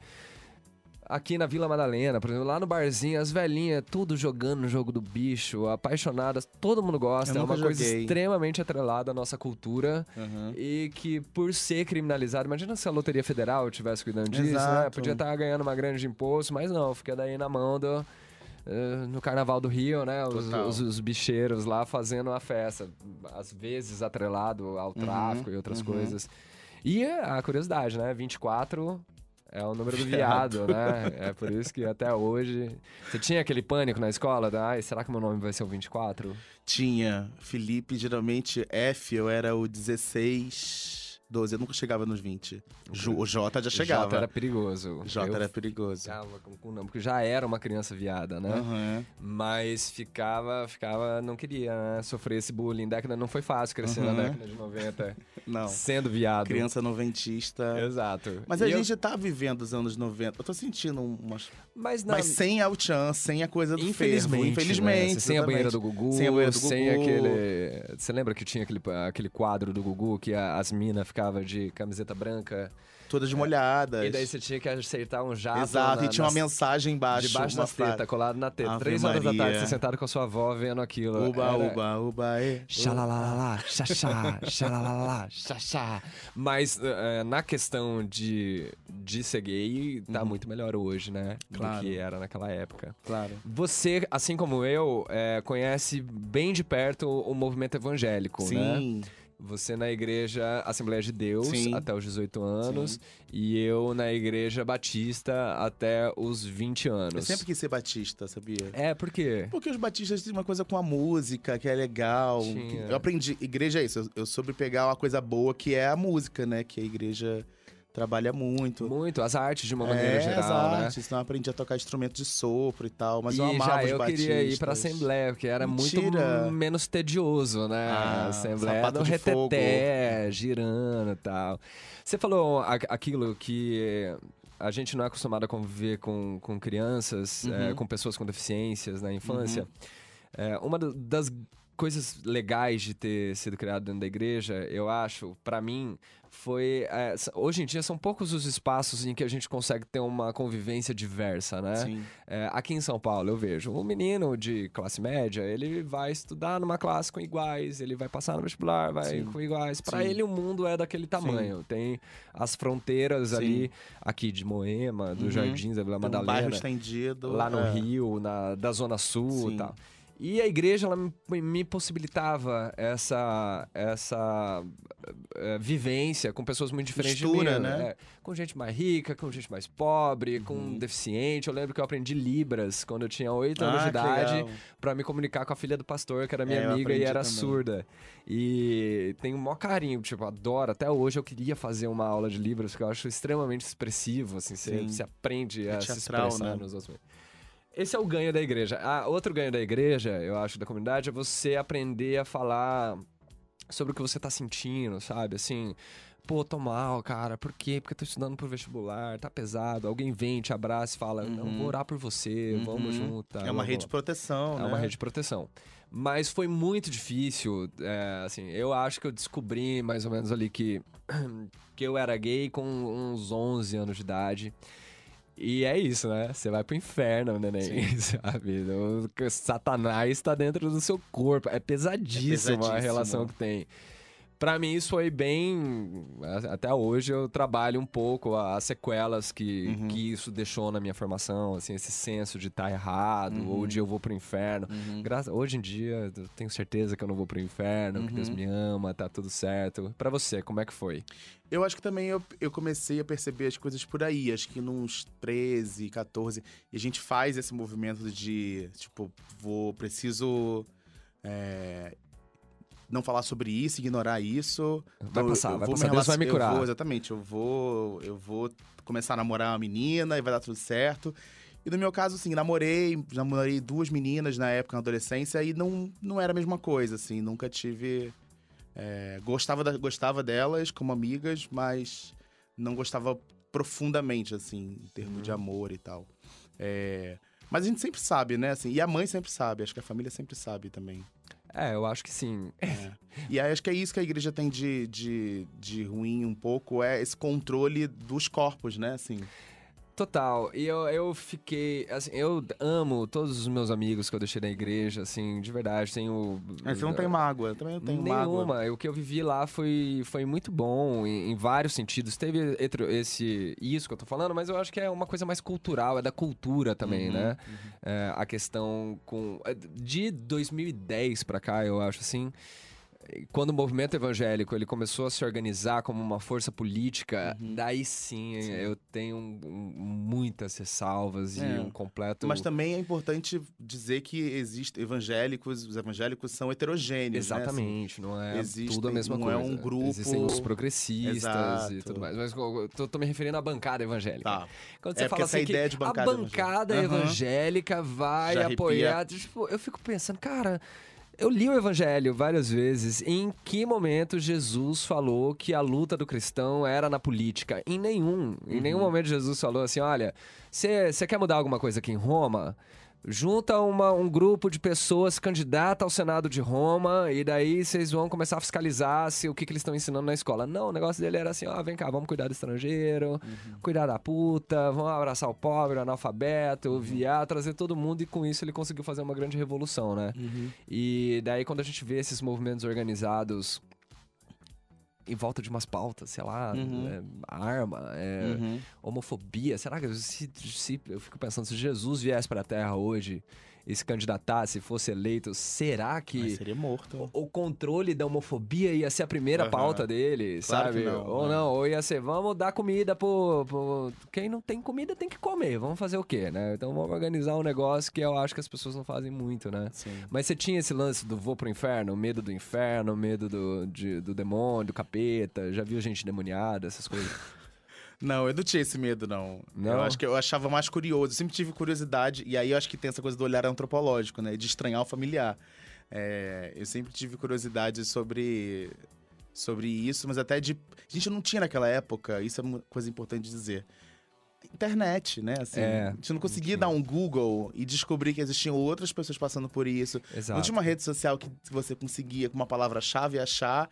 Aqui na Vila Madalena, por exemplo, lá no barzinho, as velhinhas tudo jogando no jogo do bicho, apaixonadas, todo mundo gosta. Eu É uma coisa joguei. extremamente atrelada à nossa cultura. Uhum. E que por ser criminalizado, imagina se a Loteria Federal tivesse cuidando disso, né? Exato. Podia estar ganhando uma grande de imposto, mas não, fica daí na mão do. eh, no Carnaval do Rio, né? Os, os- os bicheiros lá fazendo a festa. Às vezes atrelado ao tráfico e outras uhum. coisas. E a curiosidade, né? 24 é o número do Viado. né? É por isso que até hoje. Você tinha aquele pânico na escola? Da, Ai, será que meu nome vai ser o 24? Tinha Felipe, geralmente F, eu era o 16, 12, eu nunca chegava nos 20. Ju- o J já chegava. J era perigoso. J Eu era perigoso. ficava com com não, porque já era uma criança viada, né? Aham. Mas ficava, ficava, não queria né? sofrer esse bullying. Década não foi fácil crescer na Uhum. década de 90, Não. sendo viado. Criança noventista. Exato. Mas a E eu- gente tá vivendo os anos 90. Eu tô sentindo umas. mas, na, Mas sem a Chan, sem a coisa do infelizmente, fervo. né? Infelizmente. sem a banheira do. Gugu, Sem a banheira do sem Gugu. aquele, você lembra que tinha aquele, aquele quadro do Gugu que a- as minas ficava de camiseta branca. Todas molhadas. E daí você tinha que acertar um jato. Exato, na, e tinha uma nas- mensagem embaixo. Debaixo tetas, frase. colado na teta. Ave Três horas da tarde, Maria. você sentado com a sua avó vendo aquilo. Uba, Era- uba, uba, e. Xalalalá, xaxá, xalalalá, xaxá. Mas eh, na questão de, de ser gay, tá muito melhor hoje, né? Uhum. Claro. Do que era naquela época. Claro. Você, assim como eu, eh, conhece bem de perto o movimento evangélico, né? Sim. Você na igreja Assembleia de Deus Sim. até os 18 anos e eu na igreja Batista até os 20 anos. Eu sempre quis ser batista, sabia? É, por quê? Porque os batistas têm uma coisa com a música, que é legal. Tinha. Eu aprendi. Igreja é isso. Eu soube pegar uma coisa boa que é a música, né? Que a igreja trabalha muito. Muito, as artes de uma maneira é, geral, as né? artes. Então eu aprendi a tocar instrumento de sopro e tal. Mas e eu amava já os eu batistas. queria ir pra Assembleia, porque era Mentira. muito menos tedioso, né? Ah, Assembleia do reteté, girando e tal. Você falou aquilo que a gente não é acostumado a conviver com, com crianças, Uhum. é, com pessoas com deficiências na infância. É, uma da- das coisas legais de ter sido criado dentro da igreja, eu acho, pra mim, foi. é, hoje em dia são poucos os espaços em que a gente consegue ter uma convivência diversa, né? Sim. É, aqui em São Paulo, eu vejo um menino de classe média, ele vai estudar numa classe com iguais, ele vai passar no vestibular, vai Sim. com iguais. Pra Sim. ele, o mundo é daquele tamanho. Tem as fronteiras Sim. ali, aqui de Moema, dos Uhum. Jardins, da Vila Tem um bairro Madalena, estendido. lá no é. Rio, na, da Zona Sul Sim. e tal. E a igreja, ela me, possibilitava essa, essa eh, vivência com pessoas muito diferentes Mistura, de mim. né? É, com gente mais rica, com gente mais pobre, com Uhum. deficiente. Eu lembro que eu aprendi Libras quando eu tinha 8 anos Ah, de idade pra me comunicar com a filha do pastor, que era minha É, amiga e era também. surda. E tenho um maior carinho, tipo, adoro. Até hoje eu queria fazer uma aula de Libras, porque eu acho extremamente expressivo, assim, você, você aprende É a se teatral, expressar né? nos outros. Esse é o ganho da igreja. Ah, outro ganho da igreja, eu acho, da comunidade, é você aprender a falar sobre o que você tá sentindo, sabe? Assim, pô, tô mal, cara, por quê? Porque eu tô estudando pro vestibular, tá pesado. Alguém vem, te abraça e fala, não, Uhum. vou orar por você, vamos Uhum. junto. tá? É uma Vamos- rede de proteção, é né? uma rede de proteção. Mas foi muito difícil, é, assim, eu acho que eu descobri mais ou menos ali que, que eu era gay com uns 11 anos de idade. E é isso, né? Você vai pro inferno, neném, sabe? O Satanás tá dentro do seu corpo. É pesadíssima a pesadíssimo. relação que tem. Pra mim, isso foi bem. Até hoje eu trabalho um pouco as sequelas que, Uhum. que isso deixou na minha formação, assim, esse senso de estar errado, ou de eu vou pro inferno. Uhum. Graças, hoje em dia, eu tenho certeza que eu não vou pro inferno, que Deus Uhum. me ama, tá tudo certo. Pra você, como é que foi? Eu acho que também eu, eu comecei a perceber as coisas por aí, acho que nos 13, 14. E a gente faz esse movimento de, tipo, vou, preciso. é, não falar sobre isso, ignorar isso. Vai Eu- passar, eu vai vou passar, me Deus vai me relacion- eu curar. vou- exatamente, eu vou, eu vou começar a namorar uma menina e vai dar tudo certo. E no meu caso, assim, namorei, namorei duas meninas na época, na adolescência, e não, não era a mesma coisa, assim, nunca tive. é, gostava, da- gostava delas como amigas, mas não gostava profundamente, assim, em termos Uhum. de amor e tal. É, mas a gente sempre sabe, né? Assim, e a mãe sempre sabe, acho que a família sempre sabe também. É, eu acho que sim. É. E aí acho que é isso que a igreja tem de, de, de ruim um pouco, é esse controle dos corpos, né? Assim, Total. E eu, eu fiquei. Assim, eu amo todos os meus amigos que eu deixei na igreja, assim, de verdade. Tenho. É, você não tem mágoa, eu também não tenho mágoa. Nenhuma. O que eu vivi lá foi, foi muito bom em, em vários sentidos. Teve esse isso que eu tô falando, mas eu acho que é uma coisa mais cultural, é da cultura também, Uhum, né? É, a questão com é, de 2010 pra cá, eu acho assim, quando o movimento evangélico ele começou a se organizar como uma força política, daí sim, Uhum. Sim. eu tenho um- um- muitas ressalvas e É. um completo Mas também é importante dizer que existem evangélicos, os evangélicos são heterogêneos, né? Assim, Exatamente, não é Existem- tudo a mesma não coisa. é um grupo- Existem os progressistas e Exato. tudo mais. Mas eu tô, tô me referindo à bancada evangélica. Tá. Quando É, você porque fala essa assim ideia de bancada a bancada evangélica. Evangélica vai Já arrepia. apoiar. Tipo, eu fico pensando, cara. Eu li o evangelho várias vezes. Em que momento Jesus falou que a luta do cristão era na política? Em nenhum. Em Uhum. nenhum momento Jesus falou assim: olha, você quer mudar alguma coisa aqui em Roma? Junta uma- um grupo de pessoas candidata ao Senado de Roma e daí vocês vão começar a fiscalizar se o que, que eles estão ensinando na escola. Não, o negócio dele era assim, ó, vem cá, vamos cuidar do estrangeiro, cuidar da puta, vamos abraçar o pobre, o analfabeto, o viado, trazer todo mundo e com isso ele conseguiu fazer uma grande revolução, né? E daí quando a gente vê esses movimentos organizados em volta de umas pautas, sei lá, Uhum. é, arma, é, Uhum. homofobia. Será que se, se- eu fico pensando se Jesus viesse pra Terra hoje e se candidatasse, fosse eleito, será Mas que seria morto. o controle da homofobia ia ser a primeira Aham. pauta dele, Claro sabe? não, ou né? não, ou ia ser, vamos dar comida pro, pro- Quem não tem comida tem que comer, vamos fazer o quê, né? Então vamos organizar um negócio que eu acho que as pessoas não fazem muito, né? Sim. Mas você tinha esse lance do vou pro inferno, medo do inferno, medo do, de- do demônio, do capeta, já viu gente demoniada, essas coisas. Não, eu não tinha esse medo, não. Não? Eu acho que eu achava mais curioso. Eu sempre tive curiosidade. E aí eu acho que tem essa coisa do olhar antropológico, né? De estranhar o familiar. É, eu sempre tive curiosidade sobre, sobre isso, mas até de. A gente não tinha naquela época, isso é uma coisa importante de dizer. Internet, né? Assim, É, a gente não conseguia dar um Google e descobrir que existiam outras pessoas passando por isso. Não Exato. tinha uma rede social que você conseguia, com uma palavra-chave, achar,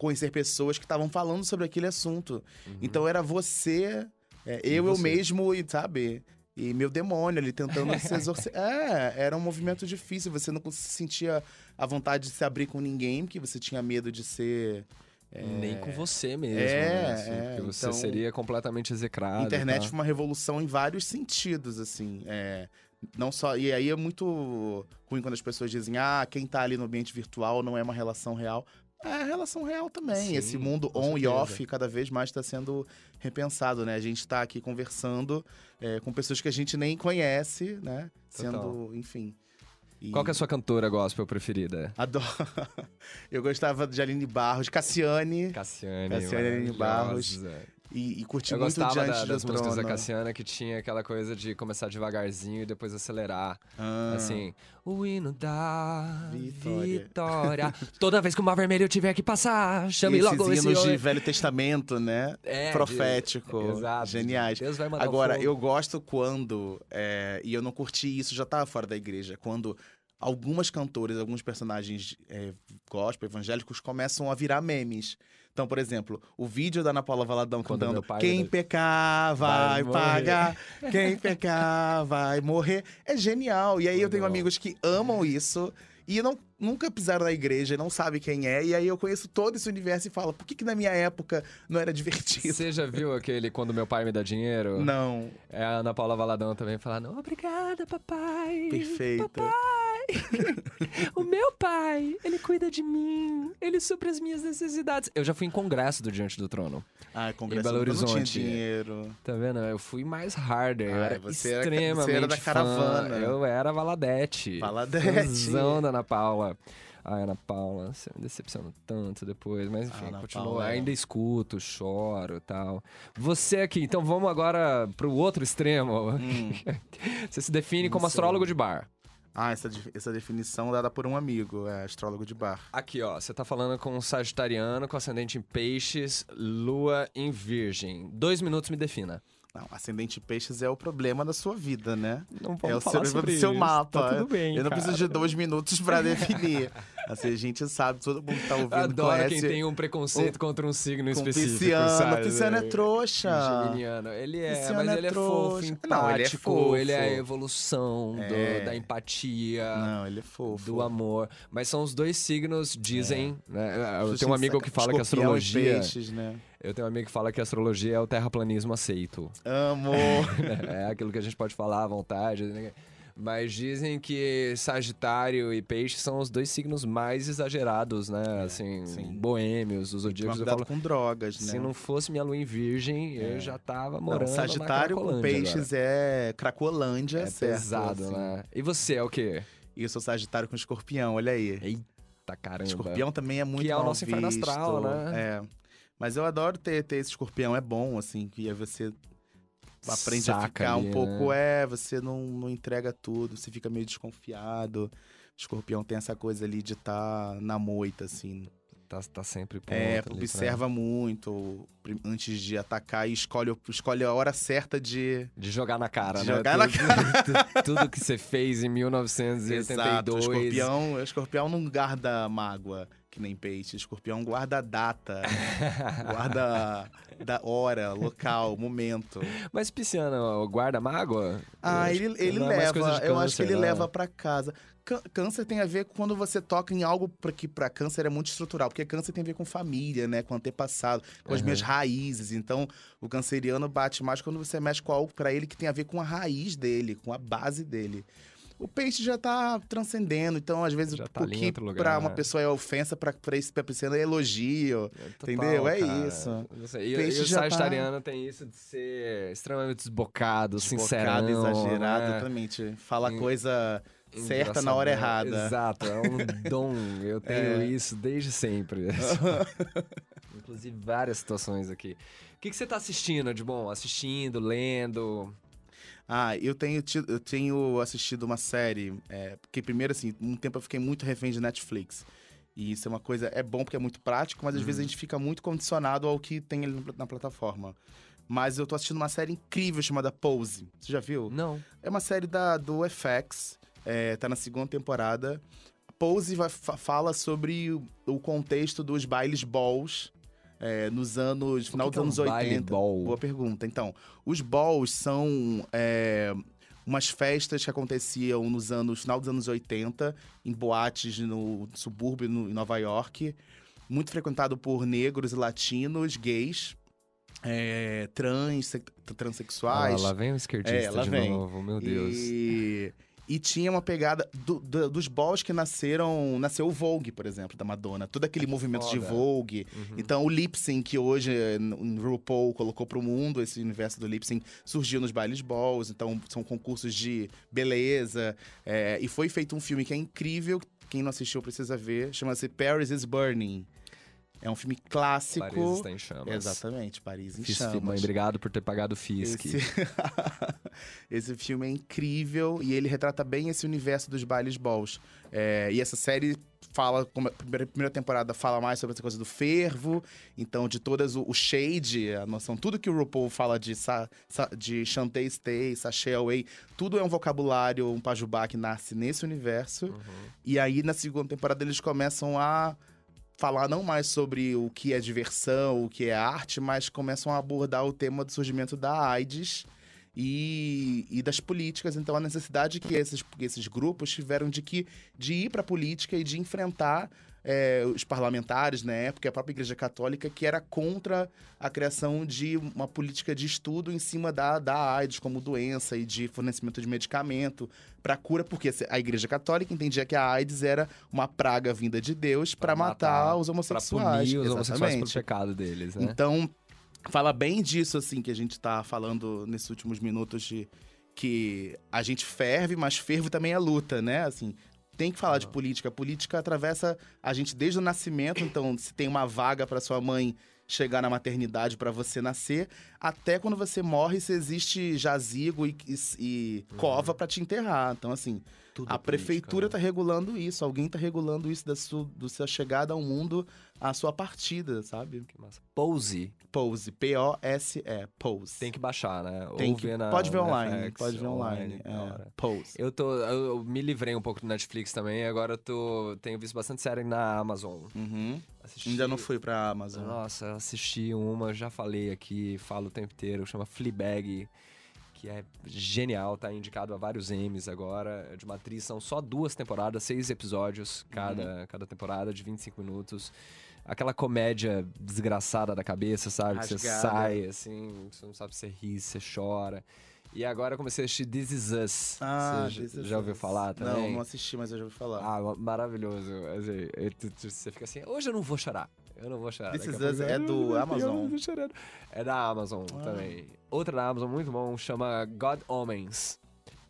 conhecer pessoas que estavam falando sobre aquele assunto. Então era você, é, eu, eu você. mesmo, e sabe? E meu demônio ali tentando se exorcizar. É, era um movimento difícil. Você não se sentia à vontade de se abrir com ninguém, porque você tinha medo de ser. é, Nem com você mesmo, É, né? Assim, é, porque você então- seria completamente execrado. A internet tá? foi uma revolução em vários sentidos, assim. É, não só. E aí é muito ruim quando as pessoas dizem, ah, quem tá ali no ambiente virtual não é uma relação real. É relação real também. Sim, Esse mundo on e off cada vez mais está sendo repensado, né? A gente tá aqui conversando é, com pessoas que a gente nem conhece, né? Sendo, Total. enfim. E- Qual que é a sua cantora gospel preferida? Adoro. Eu gostava de Aline Barros, Cassiane. Cassiane. Cassiane Aline Barros. E, e curti Eu muito gostava Diante da- das músicas da. Cassiana que tinha aquela coisa de começar devagarzinho e depois acelerar. Ah. Assim, o hino da Vitória. vitória. Toda vez que o mar vermelho tiver que passar, chame e esses logo esse hinos de. Velho Testamento, né? É, de- Profético. Exato. Geniais. Deus vai mandar Agora, eu gosto quando, é, e eu não curti isso, já tava fora da igreja, quando algumas cantoras, alguns personagens é, gospel, evangélicos, começam a virar memes. Então, por exemplo, o vídeo da Ana Paula Valadão Quando cantando pai Quem pecar vai, vai morrer." pagar, quem pecar vai morrer. É genial. E aí eu tenho amigos que amam isso e não, nunca pisaram na igreja, não sabem quem é. E aí eu conheço todo esse universo e falo, por que, que na minha época não era divertido? Você já viu aquele Quando Meu Pai Me Dá Dinheiro? Não. É a Ana Paula Valadão também falando, obrigada, papai. Perfeito. Papai. o meu pai, ele cuida de mim. Ele supre as minhas necessidades. Eu já fui em congresso do Diante do Trono. Ah, congresso Belo eu não tinha Horizonte. dinheiro. Tá vendo? Eu fui mais harder. eu Ah, era você era extremamente você era da fã. caravana. Eu era Valadete. Valadete. Da Ana Paula. Ai, Ana Paula, você me decepcionou tanto depois, mas enfim, Ana continuo, Paula é- ainda escuto, choro e tal. Você aqui, então vamos agora pro outro extremo. Hum. Você se define Não como sei. astrólogo de bar. Ah, essa, essa definição dada por um amigo, é astrólogo de bar. Aqui, ó, você tá falando com um sagitariano com ascendente em peixes, lua em virgem. Dois minutos me defina. Não, ascendente peixes é o problema da sua vida, né? Não é o seu, do seu mapa. Tá tudo bem, Eu não cara. preciso de dois minutos pra definir. assim, a gente sabe, todo mundo que tá ouvindo Adoro conhece. quem tem um preconceito contra um signo específico, pisciano. sabe? Pisciano é trouxa. Geminiano. Ele é, Pisciano mas é ele é fofo, empático. Não, ele é fofo. ele é a evolução do- É. da empatia. Não, ele é fofo. Do amor. Mas são os dois signos, dizem. Né? Eu tenho um amigo que fala que a escorpião e astrologia. Peixes, né? Eu tenho um amigo que fala que astrologia é o terraplanismo aceito. Amo. é aquilo que a gente pode falar à vontade. né? Mas dizem que Sagitário e Peixe são os dois signos mais exagerados, né? assim, É, sim. boêmios, os zodíacos. Eu cuidado falo, com drogas, né? se não fosse minha lua em virgem, eu É. já tava Não, morando Sagitário na com peixes é Cracolândia, agora. É certo? pesado, assim. né? E você é o quê? Eu sou Sagitário com escorpião, olha aí. Eita caramba. Escorpião também é muito Que é o nosso inferno astral, né? É. Mas eu adoro ter, ter esse escorpião, é bom, assim, que aí você aprende a Saca ficar ali, um pouco, né? é, você não, não entrega tudo, você fica meio desconfiado. Escorpião tem essa coisa ali de estar na moita, assim. tá, tá sempre pronto. É, pra- observa muito antes de atacar e escolhe, escolhe a hora certa de. De jogar na cara, De né? jogar na tudo, tudo que você fez em Exato. O 1982. escorpião, o escorpião não guarda mágoa, que nem peixe. Escorpião guarda data, guarda da hora, local, momento. Mas Pisciano, guarda mágoa? Ah, Eu ele, ele não é leva. de eu acho que câncer, ele né? leva pra casa. Cã- Câncer tem a ver com quando você toca em algo pra, que pra câncer é muito estrutural, porque câncer tem a ver com família, né? Com antepassado, com as Uhum. minhas raízes. Então, o canceriano bate mais quando você mexe com algo pra ele que tem a ver com a raiz dele, com a base dele. O peixe já tá transcendendo, então às vezes Já tá o que pra uma né? pessoa é ofensa, pra, pra pisciano é elogio. Total, Entendeu? É cara. isso. E, Peixe e o tá- sagitariano tem isso de ser extremamente desbocado, Desbocado, sincerão. exagerado, né? exatamente. Fala Em- coisa certa na hora Engraçadão. errada. Exato, é um dom. Eu tenho É. isso desde sempre. Inclusive várias situações aqui. O que, que você tá assistindo de bom? Assistindo, lendo? Ah, eu tenho, tido- eu tenho assistido uma série, é, porque primeiro, assim, um tempo eu fiquei muito refém de Netflix. E isso é uma coisa, é bom porque é muito prático, mas às vezes a gente fica muito condicionado ao que tem ali na plataforma. Mas eu tô assistindo uma série incrível chamada Pose. Você já viu? Não. É uma série da, do FX, é, tá na segunda temporada. Pose vai, fa- fala sobre o, o contexto dos bailes balls é, nos anos. final que dos que é um anos baile 80. ball? Boa pergunta. Então, os balls são é, umas festas que aconteciam nos anos. final dos anos 80, em boates no subúrbio no, em Nova York. Muito frequentado por negros e latinos, gays, é, trans, se- Ah, transexuais. lá vem o esquerdista É, de vem. novo, meu Deus. E, e tinha uma pegada do- do- dos balls que nasceram. Nasceu o Vogue, por exemplo, da Madonna. Todo aquele movimento de foda. Vogue. Uhum. Então, o lip sync que hoje eh, n- RuPaul colocou pro mundo, esse universo do lip sync, surgiu nos bailes balls. Então, são concursos de beleza. eh, e foi feito um filme que é incrível. Quem não assistiu precisa ver. Chama-se Paris is Burning. É um filme clássico. Paris está em chamas. Exatamente, Paris em Fiz, chamas. mãe, obrigado por ter pagado o Fisk. Esse... esse filme é incrível e ele retrata bem esse universo dos bailes balls. É, e essa série fala, como a primeira, temporada fala mais sobre essa coisa do fervo, então de todas o, o shade, a noção, tudo que o RuPaul fala de, sa, sa, de Chantay Stay, Sashay Away, tudo é um vocabulário, um pajubá que nasce nesse universo. Uhum. E aí, na segunda temporada, eles começam a falar não mais sobre o que é diversão, o que é arte, mas começam a abordar o tema do surgimento da AIDS e, e das políticas. Então, a necessidade que esses, esses grupos tiveram de, que, de ir para a política e de enfrentar é, os parlamentares na época, a própria Igreja Católica, que era contra a criação de uma política de estudo em cima da, da AIDS como doença e de fornecimento de medicamento para cura, porque a Igreja Católica entendia que a AIDS era uma praga vinda de Deus para matar, matar, os homossexuais. punir os homossexuais pelo pecado deles, né? Então, fala bem disso, assim, que a gente tá falando nesses últimos minutos de que a gente ferve, mas fervo também é luta, né? Assim, tem que falar de política. A política atravessa a gente desde o nascimento, então se tem uma vaga para sua mãe chegar na maternidade para você nascer, até quando você morre, se existe jazigo e, e- e cova para te enterrar. Então, assim, Tudo a política, prefeitura né? tá regulando isso, alguém tá regulando isso da sua, sua chegada ao mundo, a sua partida, sabe? Que massa. Pose. Pose, P-O-S-E, Pose. Tem que baixar, né? Tem Ou que- ver na pode ver online, FX, pode ver online. da é. Pose. Eu tô. Eu, me livrei um pouco do Netflix também, agora eu tô. Tenho visto bastante série na Amazon. Uhum. Assisti- Ainda não fui pra Amazon. Nossa, eu assisti uma, já falei aqui, falo o tempo inteiro, chama Fleabag, que é genial, tá indicado a vários Emmys agora, é de uma atriz, são só duas temporadas, seis episódios cada, cada temporada, de 25 minutos. Aquela comédia desgraçada da cabeça, sabe? Que você Rasgada. sai, assim, você não sabe se você ri, você chora. E agora eu comecei a assistir This Is Us. Ah, você já, ouviu falar também? Não, não assisti, mas eu já ouvi falar. Ah, ma- maravilhoso. Assim, você fica assim, hoje eu não vou chorar. Eu não vou chorar. This Is Us é "Ah, do Amazon?" É da Amazon Ah. também. Outra da Amazon muito bom chama God Omens.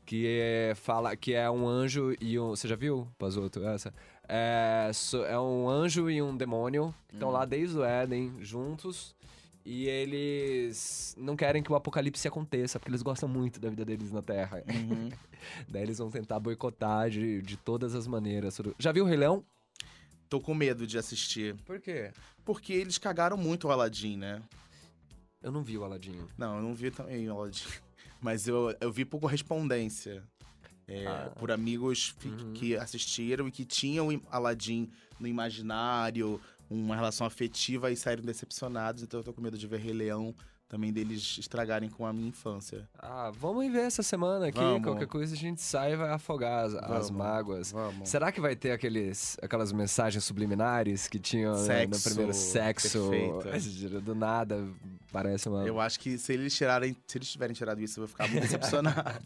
Que é, fala que é um anjo e um. Você já viu, Pazoto? Essa? É, é um anjo e um demônio que estão Hum. lá desde o Éden juntos. E eles não querem que o apocalipse aconteça, porque eles gostam muito da vida deles na Terra. Uhum. Daí eles vão tentar boicotar de, de todas as maneiras. Já viu o Rei Leão? Tô com medo de assistir. Por quê? Porque eles cagaram muito o Aladdin, né? Eu não vi o Aladinho. Não, eu não vi também o Aladdin. Mas eu, eu vi por correspondência. É, Ah. Por amigos Uhum. que assistiram e que tinham Aladdin no imaginário, uma relação afetiva e saíram decepcionados. Então eu tô com medo de ver Rei Leão também deles estragarem com a minha infância. Ah, vamos ver essa semana aqui. Vamos. Qualquer coisa a gente sai e vai afogar as, as mágoas. Vamos. Será que vai ter aqueles, aquelas mensagens subliminares que tinham né, no Sexo, primeiro sexo? perfeita. Do nada, parece uma. Eu acho que se eles tirarem, se eles tiverem tirado isso, eu vou ficar muito decepcionado.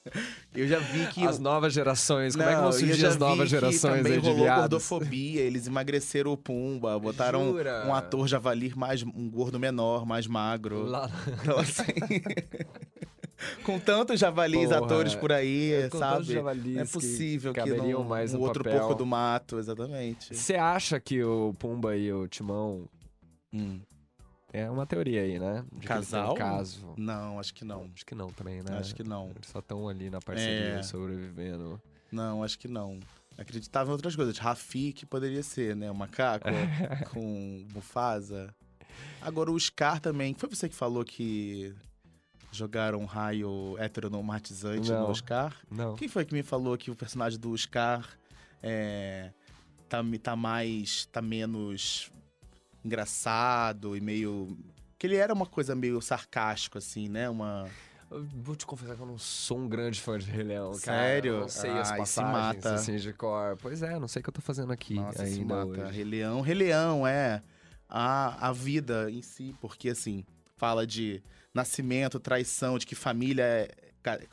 eu já vi que As novas gerações, como é que vão surgir as novas que gerações também aí de rolou viados? gordofobia, eles emagreceram o Pumba, botaram Jura? um ator javali mais um gordo menor, mais magro. Lá- Então assim, com tantos javalis Porra, atores por aí, com tantos sabe? javalis Não é que possível que, caberiam não, mais um no outro papel. porco do mato, exatamente. Você acha que o Pumba e o Timão Hum. É uma teoria aí, né? De que Casal? Um caso. Não, acho que não. Acho que não também, né? Acho que não. Eles só estão ali na parceria É. sobrevivendo. Não, acho que não. Acreditava em outras coisas. Rafik poderia ser, né? O macaco com Mufasa. Agora o Scar também. Foi você que falou que jogaram um raio heteronormatizante Não. no Scar? Não. Quem foi que me falou que o personagem do Scar é, tá, tá mais. tá menos engraçado e meio. Que ele era uma coisa meio sarcástico, assim, né? Uma. Eu vou te confessar que eu não sou um grande fã de Rei Leão, cara. Sério? Eu não sei as Ai, se passagens, mata. assim, de cor. Pois é, não sei o que eu tô fazendo aqui Nossa, ainda se mata. hoje. Rei Leão. Rei Leão é a, a vida em si, porque assim, fala de nascimento, traição, de que família é,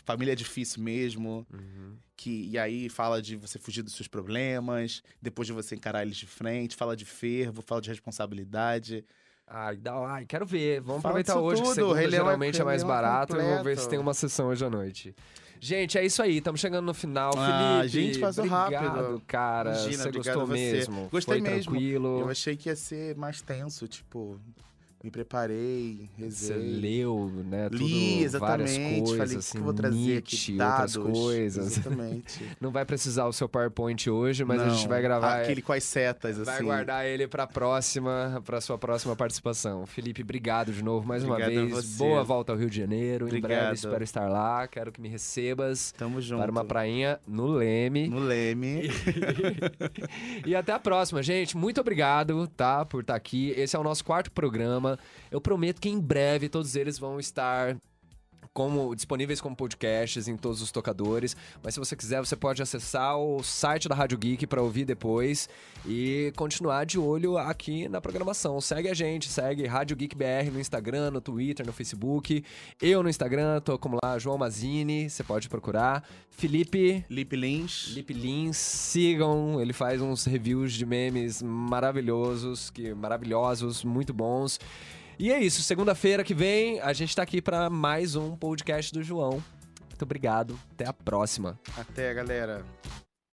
família é difícil mesmo. Uhum. Que, e aí fala de você fugir dos seus problemas, depois de você encarar eles de frente, fala de fervo, fala de responsabilidade. Ai, dá, ai, quero ver. Vamos Fala aproveitar hoje, que tudo. segunda Leão é- geralmente é, mais barato. Eu vou ver completo. se tem uma sessão hoje à noite. Gente, é isso aí. Estamos chegando no final. Ah, Felipe, gente, passou obrigado, rápido. cara. Imagina, você gostou você. mesmo? Gostei Foi mesmo. tranquilo? Eu achei que ia ser mais tenso, tipo, me preparei, Você rezei. leu, né? Tudo, Li, várias exatamente. coisas, Falei, assim, que eu vou trazer Nietzsche, aqui? outras Dados. coisas. Exatamente. Não vai precisar o seu PowerPoint hoje, mas a Não, gente vai gravar. Aquele com as setas, Vai assim. guardar ele pra próxima, pra sua próxima participação. Felipe, obrigado de novo mais uma Obrigado a vez. você. Boa volta ao Rio de Janeiro. Em breve Obrigado. espero estar lá. Quero que me recebas Tamo junto. para uma prainha no Leme. No Leme. e até a próxima, gente. Muito obrigado, tá, por estar aqui. Esse é o nosso quarto programa. Eu prometo que em breve todos eles vão estar como disponíveis como podcasts em todos os tocadores. Mas se você quiser, você pode acessar o site da Rádio Geek para ouvir depois e continuar de olho aqui na programação. Segue a gente, segue Rádio Geek BR no Instagram, no Twitter, no Facebook. Eu no Instagram, tô como lá, João Mazini, você pode procurar. Felipe Lip Lins. Lip Lins, sigam, ele faz uns reviews de memes maravilhosos, que maravilhosos, muito bons. E é isso, segunda-feira que vem a gente tá aqui para mais um podcast do João. Muito obrigado, até a próxima. Até, galera.